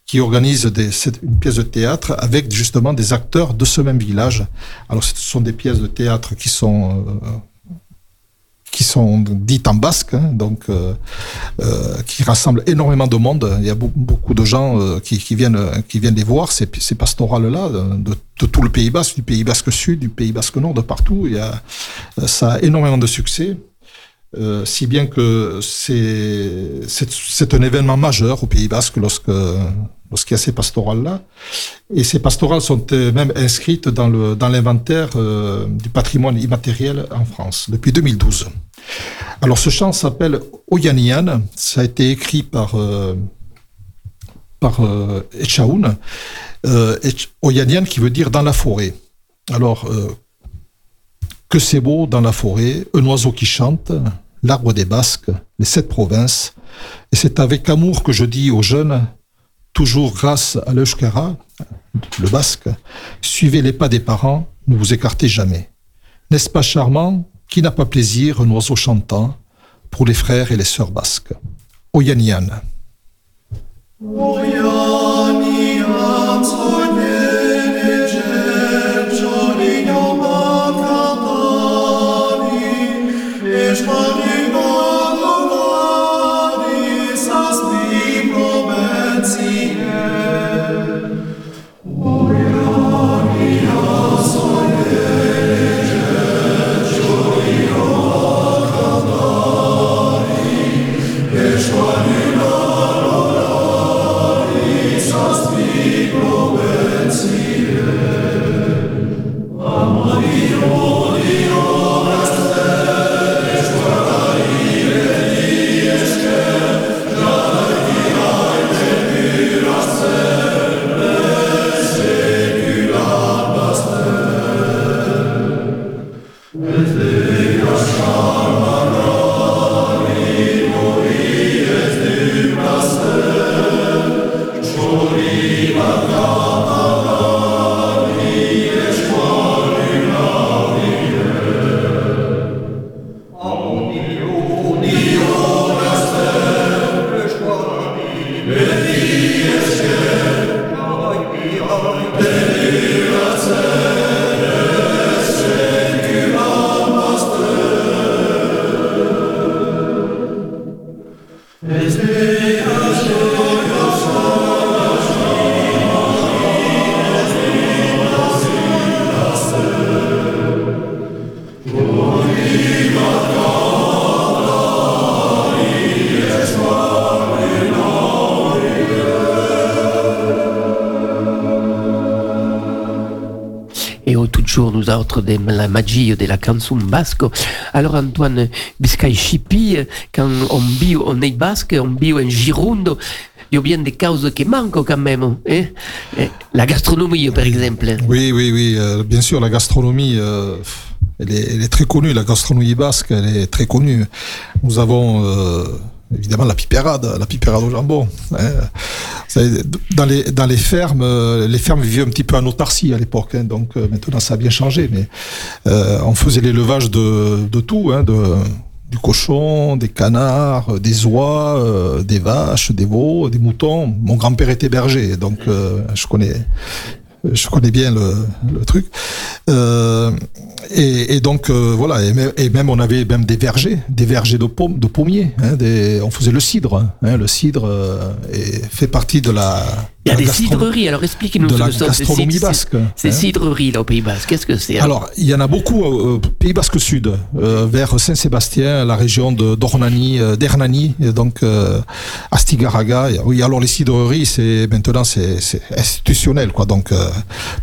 qui organise une pièce de théâtre avec justement des acteurs de ce même village. Alors ce sont des pièces de théâtre qui sont qui sont dites en basque, hein, donc euh, euh, qui rassemblent énormément de monde. Il y a beaucoup, de gens euh, qui, qui, viennent qui viennent les voir ces, ces pastorales là de, de, tout le Pays Basque, du Pays Basque Sud, du Pays Basque Nord, de partout. Il y a ça a énormément de succès. Euh, si bien que c'est un événement majeur au Pays Basque lorsque lorsqu'il y a ces pastorales-là. Et ces pastorales sont euh, même inscrites dans l'inventaire euh, du patrimoine immatériel en France depuis 2012. Alors ce chant s'appelle Oyanian. Ça a été écrit par euh, euh, Oyanian qui veut dire dans la forêt. Alors que c'est beau dans la forêt, un oiseau qui chante, l'arbre des Basques, les sept provinces. Et c'est avec amour que je dis aux jeunes, toujours grâce à l'Euskara, le basque, suivez les pas des parents, ne vous écartez jamais. N'est-ce pas charmant Qui n'a pas plaisir, un oiseau chantant, pour les frères et les sœurs basques? Oyanian, autres de la magie de la canson basque. Alors Antoine Biscay Chipi, quand on vit on est basque, on vit en Gironde, il y a bien des causes qui manquent quand même. Hein? La gastronomie, par exemple. Oui, oui, oui. Euh, bien sûr, la gastronomie, euh, elle, est, elle, est, très connue. La gastronomie basque, elle est très connue. Nous avons... Euh, évidemment la pipérade, la pipérade au jambon. Hein. Dans les dans les fermes, euh, les fermes vivaient un petit peu en autarcie à l'époque, hein, donc euh, maintenant ça a bien changé. Mais euh, on faisait l'élevage de de tout, hein, de du cochon, des canards, des oies, des vaches, des veaux, des moutons. Mon grand-père était berger, donc je connais je connais bien le, le truc. Euh, et, et, donc euh, voilà, et même, et même, on avait même des vergers, des vergers de, pommes, de pommiers. Hein, des, on faisait le cidre. Hein, le cidre euh, fait partie de la. Il y a des cidreries. Alors expliquez-nous de la gastronomie basque. Ces hein. cidreries là au Pays Basque, qu'est-ce que c'est Alors il y en a beaucoup au Pays Basque Sud, vers Saint-Sébastien, la région de d'Ornani, d'Hernani, donc Astigaraga. Oui, alors les cidreries, c'est maintenant c'est institutionnel quoi. Donc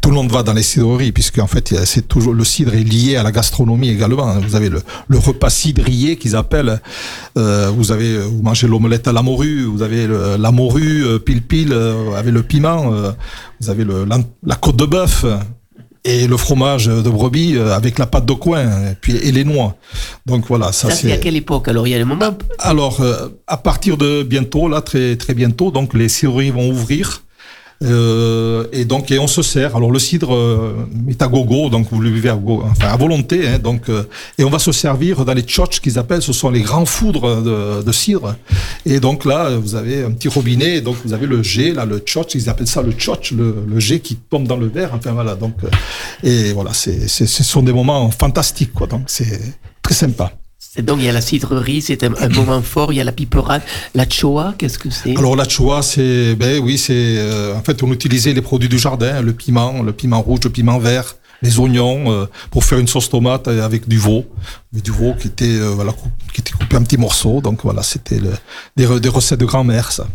tout le monde va dans les cidreries puisque en fait c'est toujours le cidre est lié à la gastronomie également. Vous avez le, le repas cidrier qu'ils appellent. Euh, vous avez vous mangez l'omelette à la morue, vous avez la morue euh, pile pile euh, avec le piment, euh, vous avez le, la, la côte de bœuf et le fromage de brebis avec la pâte de coin et puis et les noix. Donc voilà, ça, ça c'est à quelle époque alors il y a Alors à partir de bientôt là très très bientôt donc les cidreries vont ouvrir euh, et donc, on se sert. Alors, le cidre euh, est à gogo, donc vous le buvez à, volonté. Hein, donc, euh, et on va se servir dans les tchotches qu'ils appellent, ce sont les grands foudres de, cidre. Et donc là, vous avez un petit robinet, et donc vous avez le jet, là, le tchotch, ils appellent ça le tchotch, le, le jet qui tombe dans le verre. Enfin voilà. Donc, et voilà, c'est, ce sont des moments fantastiques, quoi. Donc, c'est très sympa. Donc il y a la cidrerie, c'est un, un, moment fort. Il y a la piperade, la choa, qu'est-ce que c'est? Alors la choa, c'est ben oui, c'est euh, en fait on utilisait les produits du jardin, le piment, le piment rouge, le piment vert, les oignons euh, pour faire une sauce tomate avec du veau, du veau qui était euh, voilà qui était coupé en petits morceaux. Donc voilà, c'était des, des recettes de grand-mère ça.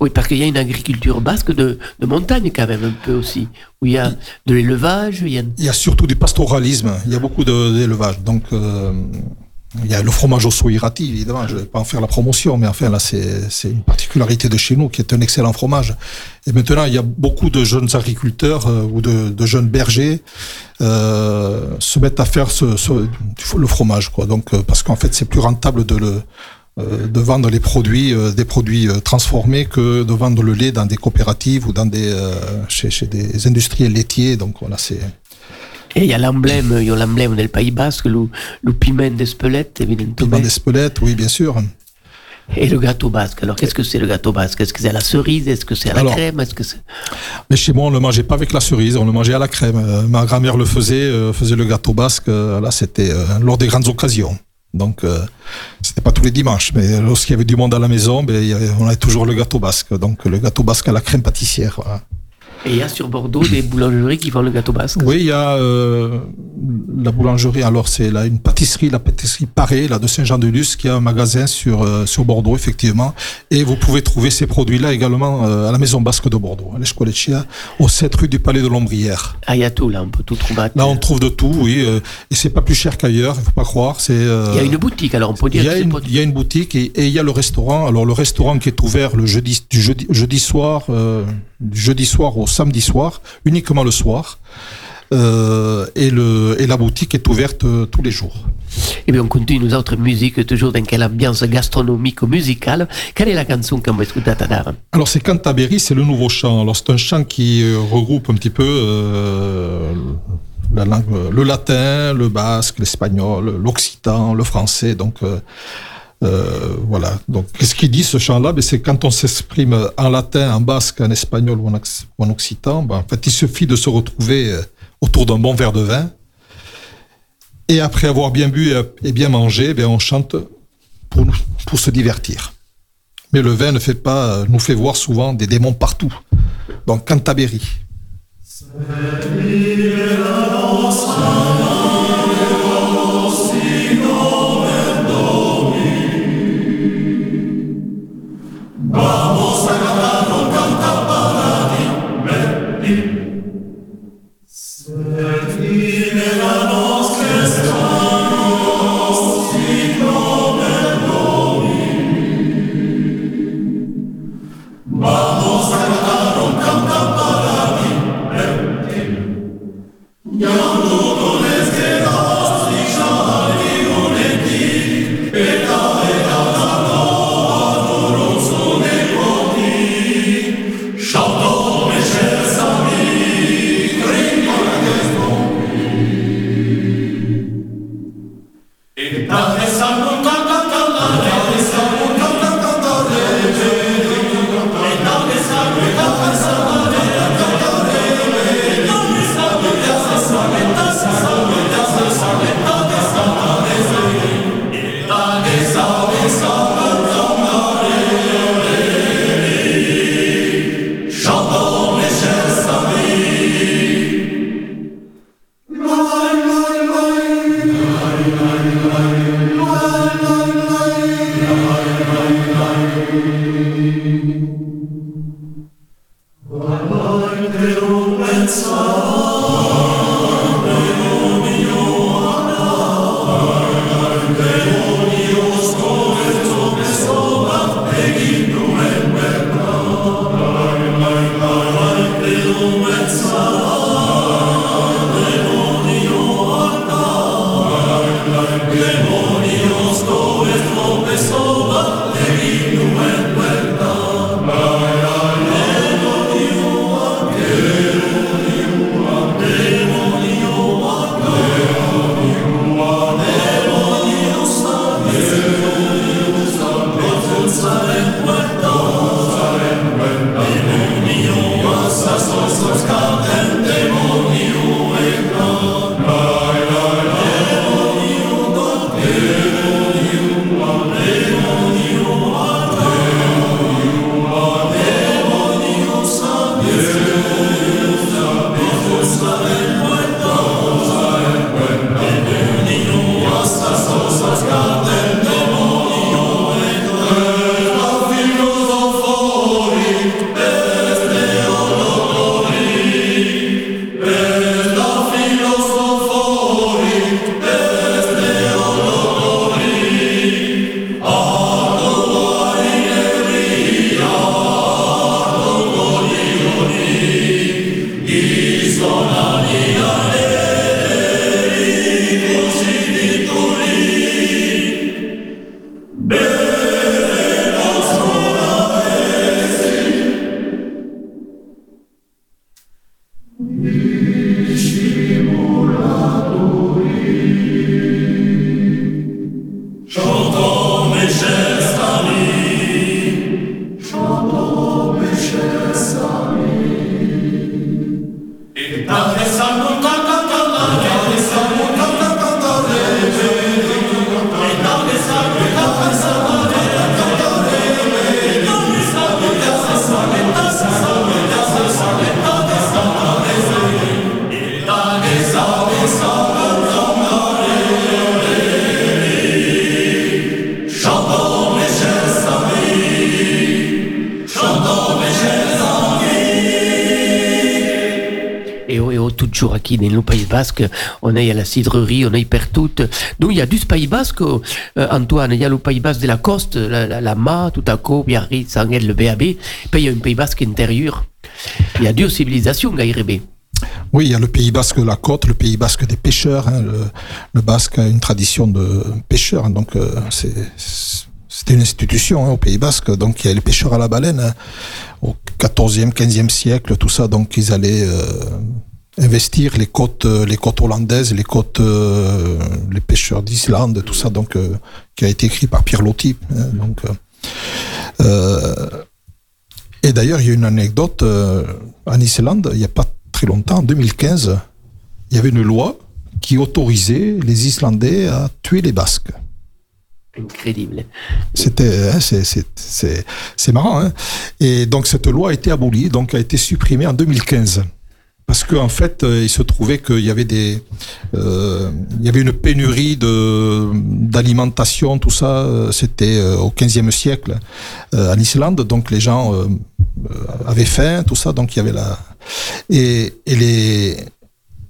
Oui, parce qu'il y a une agriculture basque de, de, montagne quand même un peu aussi, où il y a de l'élevage. Il, y a... il y a surtout du pastoralisme, il y a beaucoup d'élevage. Donc euh, il y a le fromage au soirati, évidemment, je ne vais pas en faire la promotion, mais enfin là, c'est une particularité de chez nous qui est un excellent fromage. Et maintenant, il y a beaucoup de jeunes agriculteurs euh, ou de, de, jeunes bergers euh, se mettent à faire ce, ce, le fromage, quoi. Donc, euh, parce qu'en fait, c'est plus rentable de le euh, de vendre les produits, euh, des produits transformés que de vendre le lait dans des coopératives ou dans des chez, chez des industriels laitiers. Donc voilà, c'est et il y a l'emblème, il y a l'emblème del Pays Basque, le, le piment d'Espelette, évidemment. Piment d'Espelette, oui, bien sûr. Et le gâteau basque. Alors, qu'est-ce que c'est le gâteau basque? Est-ce que c'est à la cerise? Est-ce que c'est à la Alors, crème? Est-ce que c'est Mais chez moi, on le mangeait pas avec la cerise, on le mangeait à la crème. Euh, ma grand-mère le faisait, euh, faisait le gâteau basque. Euh, là, c'était lors des grandes occasions. Donc, c'était pas tous les dimanches, mais lorsqu'il y avait du monde à la maison, ben, on avait toujours le gâteau basque. Donc, le gâteau basque à la crème pâtissière. Voilà. Et il y a sur Bordeaux des boulangeries qui vendent le gâteau basque. Oui, il y a euh, la boulangerie. Alors c'est là une pâtisserie, la pâtisserie Paré, là de Saint-Jean-de-Luz, qui a un magasin sur euh, sur Bordeaux effectivement. Et vous pouvez trouver ces produits-là également euh, à la Maison Basque de Bordeaux, à l'Escoleccia, au 7 rue du Palais de l'Ombrière. Ah, il y a tout là, on peut tout trouver. Là, on trouve de tout, oui. Euh, et c'est pas plus cher qu'ailleurs, il faut pas croire. C'est. Euh, il y a une boutique, alors on peut dire. Il y a, une, il y a une boutique et, et, il y a le restaurant. Alors le restaurant qui est ouvert le jeudi du jeudi jeudi soir, du jeudi soir au samedi soir uniquement le soir. Euh, et, le, et la boutique est ouverte euh, tous les jours. Et bien on continue nos autres musiques, toujours dans quelle ambiance gastronomique ou musicale. Quelle est la chanson qu'on va écouter à Alors c'est Cantabéry, c'est le nouveau chant. Alors c'est un chant qui euh, regroupe un petit peu euh, la langue, le latin, le basque, l'espagnol, l'occitan, le français. Donc euh, euh, voilà. Donc, qu'est-ce qu'il dit ce chant-là? Ben, C'est quand on s'exprime en latin, en basque, en espagnol ou en, occitan, ben, en fait, il suffit de se retrouver autour d'un bon verre de vin. Et après avoir bien bu et bien mangé, ben, on chante pour, se divertir. Mais le vin ne fait pas, nous fait voir souvent des démons partout. Donc, Cantabéry. On est à la cidrerie, on est partout. Donc il y a du Pays Basque, euh, Antoine, il y a le Pays Basque de la Coste, la, Ma, tout à coup, Biarritz, Sanguel, le BAB. Puis il y a un Pays Basque intérieur. Il y a deux civilisations, Gaïrébé. Oui, il y a le Pays Basque de la côte, le Pays Basque des pêcheurs. Hein, le, Basque a une tradition de pêcheurs, donc euh, c'était une institution hein, au Pays Basque. Donc il y a les pêcheurs à la baleine hein, au 14e, 15e siècle, tout ça. Donc ils allaient euh, investir les côtes, les côtes hollandaises, les côtes, euh, les pêcheurs d'Islande, tout ça. Donc euh, qui a été écrit par Pierre Loti. Hein, donc et d'ailleurs il y a une anecdote en Islande. Il n'y a pas très longtemps, en 2015, il y avait une loi qui autorisait les Islandais à tuer les Basques. Incroyable. C'était, hein, c'est marrant. Hein et donc cette loi a été abolie, donc a été supprimée en 2015. Parce qu'en en fait, il se trouvait qu'il y avait des, euh, il y avait une pénurie de d'alimentation, tout ça. C'était au 15e siècle euh, en Islande, donc les gens euh, avaient faim, tout ça. Donc il y avait la et, et les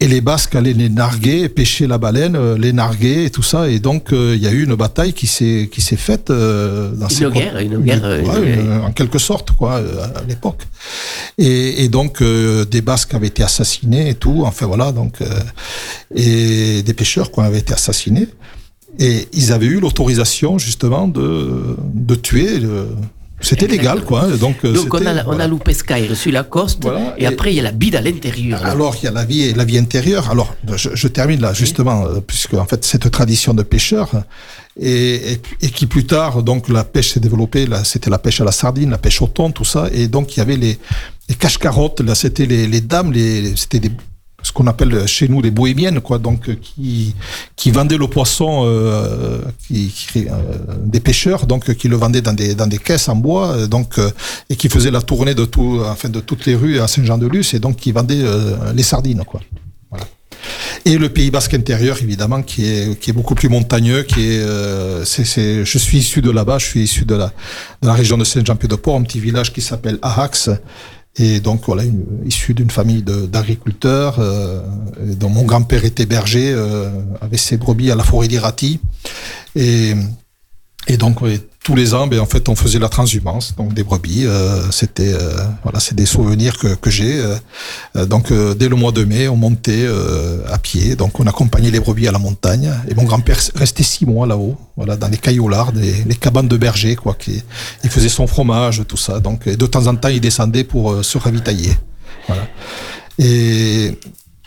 et les Basques allaient les narguer, pêcher la baleine, euh, les narguer et tout ça. Et donc, euh, il y a eu une bataille qui s'est qui s'est faite euh, dans une ces guerre, une guerre, ouais, une, en quelque sorte, quoi, à l'époque. Et, et, donc, des Basques avaient été assassinés et tout. Enfin voilà, donc et des pêcheurs quoi avaient été assassinés. Et ils avaient eu l'autorisation justement de de tuer. Le, c'était légal, quoi. Donc, Donc on a, on voilà. a l'Oupescaire sur la côte, Voilà, et, et- après il y a la bide à l'intérieur. Alors il y a la vie, la vie intérieure. Alors je, je termine là justement, euh, puisque en fait cette tradition de pêcheurs et, et, et qui plus tard donc la pêche s'est développée. Là, c'était la pêche à la sardine, la pêche au thon, tout ça. Et donc il y avait les, les cache-carottes. Là, c'était les, les dames, les, c'était des ce qu'on appelle chez nous les bohémiennes, quoi, donc euh, qui qui vendaient le poisson, euh, qui, euh, des pêcheurs, donc qui le vendaient dans des dans des caisses en bois, donc et qui faisaient la tournée de tout, enfin de toutes les rues à Saint-Jean-de-Luz, et donc qui vendaient les sardines, quoi. Voilà. Et le Pays Basque intérieur, évidemment, qui est qui est beaucoup plus montagneux, qui est, c'est, c'est, je suis issu de là-bas, je suis issu de la de la région de Saint-Jean-Pied-de-Port, un petit village qui s'appelle Arax. Et donc voilà, issu d'une famille d'agriculteurs, euh, dont mon grand-père était berger, euh, avait ses brebis à la forêt d'Irati. Et, et donc tous les ans, ben, en fait, on faisait la transhumance, donc des brebis. euh, c'était euh, voilà, c'est des souvenirs que, que j'ai. euh. Donc dès le mois de mai, on montait à pied, donc on accompagnait les brebis à la montagne. Et mon grand-père restait six mois là-haut, voilà, dans les cailloulards, des, les cabanes de berger, quoi. Qui, il faisait son fromage, tout ça. Donc et de temps en temps, il descendait pour se ravitailler. Et,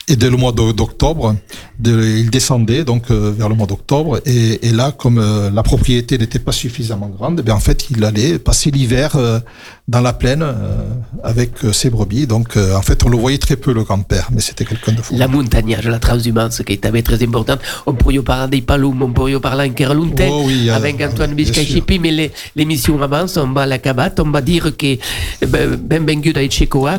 et dès le mois d'o- d'octobre, il descendait donc euh, vers le mois d'octobre. Et, là, comme euh, la propriété n'était pas suffisamment grande, ben en fait, il allait passer l'hiver euh, dans la plaine euh, avec euh, ses brebis. Donc, euh, en fait, on le voyait très peu le grand-père, mais c'était quelqu'un de fou. La montagnage, la transhumance qui était très importante. On pourrait parler des Palum, on pourrait parler en Kerlunte, Oh oui, avec Antoine Biscachipi, mais l'émission avance, on va à la cabate, on va dire que eh ben ben ben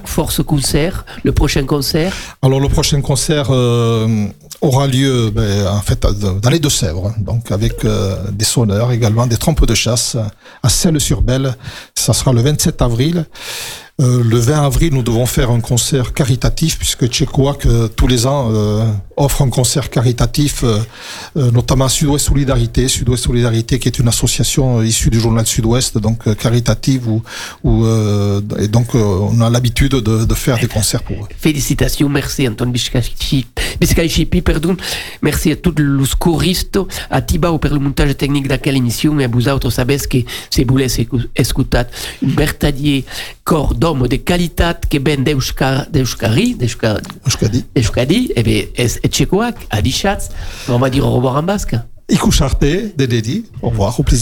force concert, le prochain concert. Alors le prochain concert euh, aura lieu ben, en fait dans les Deux-Sèvres, donc avec euh, des sonneurs également, des trompes de chasse à Celles-sur-Belle. Ça sera le 27 avril. Euh, le 20 avril, nous devons faire un concert caritatif puisque Tchécoac euh, tous les ans euh, offre un concert caritatif, notamment Sud-Ouest Solidarité, Sud-Ouest Solidarité qui est une association issue du journal Sud-Ouest, donc caritative où, et donc on a l'habitude de, faire des concerts pour eux. Félicitations, merci Antoine Biscachipi, Biscachipi, pardon. Merci à tous les choristes, à Tibao pour le montage technique de quelle émission, et à vous autres, savez que vous bertadier corps d'homme de qualité que ben d'Euskar, d'Euskari, d'Euskar, Euskadi. Euskadi, et bien, et Tchécoac, à Dichatz. On va dire au revoir en basque. Iku Charte, Dededi. Au revoir, au plaisir.